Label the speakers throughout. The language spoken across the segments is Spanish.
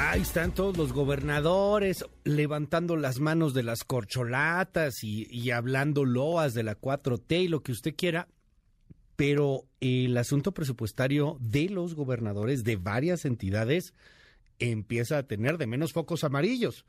Speaker 1: Ahí están todos los gobernadores levantando las manos de las corcholatas y, hablando loas de la 4T y lo que usted quiera, pero el asunto presupuestario de los gobernadores de varias entidades empieza a tener de menos focos amarillos.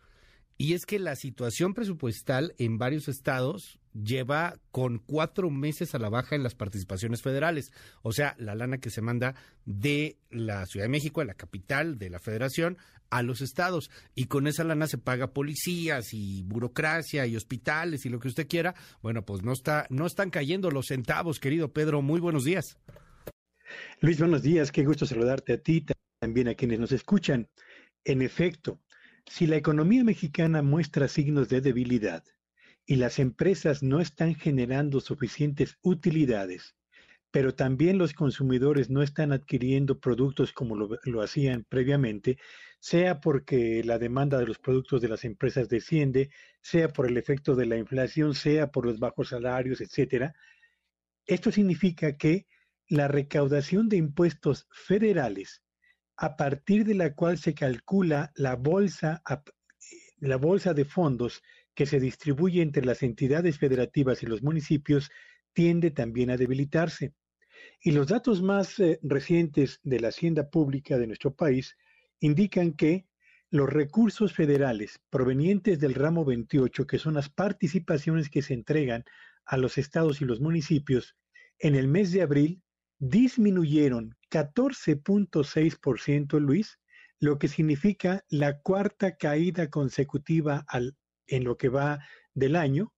Speaker 1: Y es que la situación presupuestal en varios estados lleva con cuatro meses a la baja en las participaciones federales. O sea, la lana que se manda de la Ciudad de México, de la capital de la federación, a los estados. Y con esa lana se paga policías y burocracia y hospitales y lo que usted quiera. Bueno, pues no, está, no están cayendo los centavos, querido Pedro. Muy buenos días.
Speaker 2: Luis, buenos días. Qué gusto saludarte a ti, también a quienes nos escuchan. En efecto, si la economía mexicana muestra signos de debilidad y las empresas no están generando suficientes utilidades, pero también los consumidores no están adquiriendo productos como lo, hacían previamente, sea porque la demanda de los productos de las empresas desciende, sea por el efecto de la inflación, sea por los bajos salarios, etcétera. Esto significa que la recaudación de impuestos federales a partir de la cual se calcula la bolsa, la bolsa de fondos que se distribuye entre las entidades federativas y los municipios, tiende también a debilitarse. Y los datos más eh, recientes de la hacienda pública de nuestro país indican que los recursos federales provenientes del ramo 28, que son las participaciones que se entregan a los estados y los municipios, en el mes de abril disminuyeron 14.6%, Luis, lo que significa la cuarta caída consecutiva al, en lo que va del año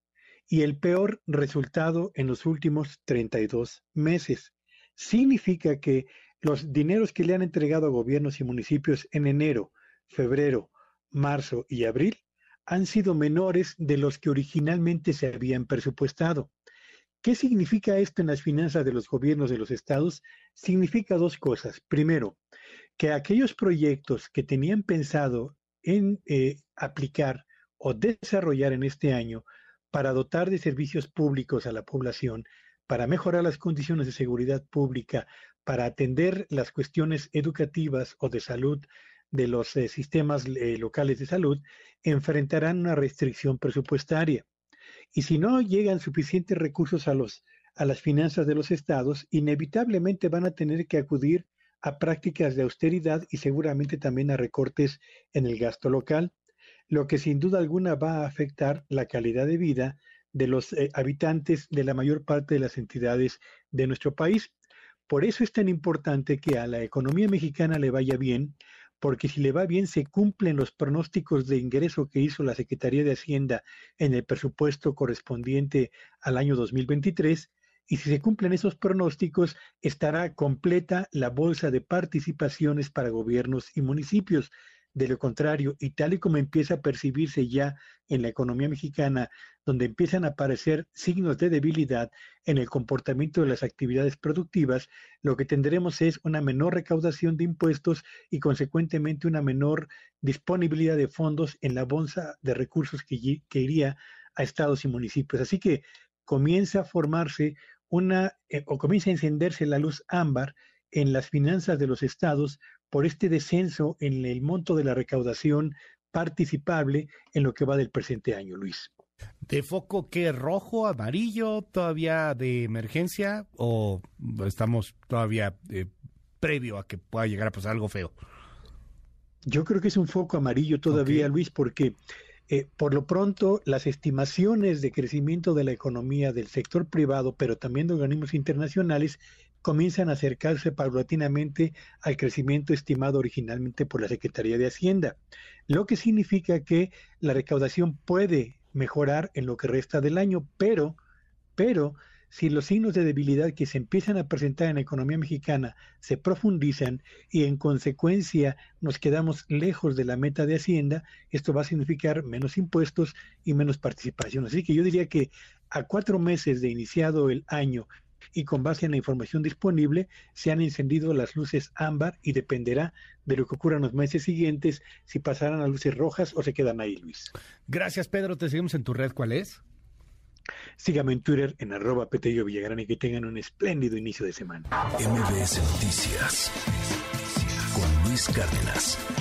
Speaker 2: y el peor resultado en los últimos 32 meses. Significa que los dineros que le han entregado a gobiernos y municipios en enero, febrero, marzo y abril han sido menores de los que originalmente se habían presupuestado. ¿Qué significa esto en las finanzas de los gobiernos de los estados? Significa dos cosas. Primero, que aquellos proyectos que tenían pensado en eh, aplicar o desarrollar en este año para dotar de servicios públicos a la población, para mejorar las condiciones de seguridad pública, para atender las cuestiones educativas o de salud de los eh, sistemas eh, locales de salud, enfrentarán una restricción presupuestaria. Y si no llegan suficientes recursos a, los, a las finanzas de los estados, inevitablemente van a tener que acudir a prácticas de austeridad y seguramente también a recortes en el gasto local, lo que sin duda alguna va a afectar la calidad de vida de los eh, habitantes de la mayor parte de las entidades de nuestro país. Por eso es tan importante que a la economía mexicana le vaya bien, porque si le va bien se cumplen los pronósticos de ingreso que hizo la Secretaría de Hacienda en el presupuesto correspondiente al año 2023, y si se cumplen esos pronósticos, estará completa la bolsa de participaciones para gobiernos y municipios. De lo contrario, y tal y como empieza a percibirse ya en la economía mexicana, donde empiezan a aparecer signos de debilidad en el comportamiento de las actividades productivas, lo que tendremos es una menor recaudación de impuestos y consecuentemente una menor disponibilidad de fondos en la bolsa de recursos que, iría a estados y municipios. Así que comienza a formarse una, eh, o comienza a encenderse la luz ámbar en las finanzas de los estados por este descenso en el monto de la recaudación participable en lo que va del presente año, Luis.
Speaker 1: ¿De foco qué? ¿Rojo, amarillo, todavía de emergencia o estamos todavía eh, previo a que pueda llegar a pasar algo feo?
Speaker 2: Yo creo que es un foco amarillo todavía, Luis, porque eh, por lo pronto las estimaciones de crecimiento de la economía del sector privado, pero también de organismos internacionales, comienzan a acercarse paulatinamente al crecimiento estimado originalmente por la Secretaría de Hacienda, lo que significa que la recaudación puede mejorar en lo que resta del año, pero, pero si los signos de debilidad que se empiezan a presentar en la economía mexicana se profundizan y en consecuencia nos quedamos lejos de la meta de Hacienda, esto va a significar menos impuestos y menos participación. Así que yo diría que a cuatro meses de iniciado el año y con base en la información disponible se han encendido las luces ámbar y dependerá de lo que ocurra en los meses siguientes si pasarán a luces rojas o se quedan ahí, Luis.
Speaker 1: Gracias, Pedro. Te seguimos en tu red. ¿Cuál es?
Speaker 2: Sígame en Twitter en arroba Petello Villagrán y que tengan un espléndido inicio de semana.
Speaker 3: MBS Noticias con Luis Cárdenas.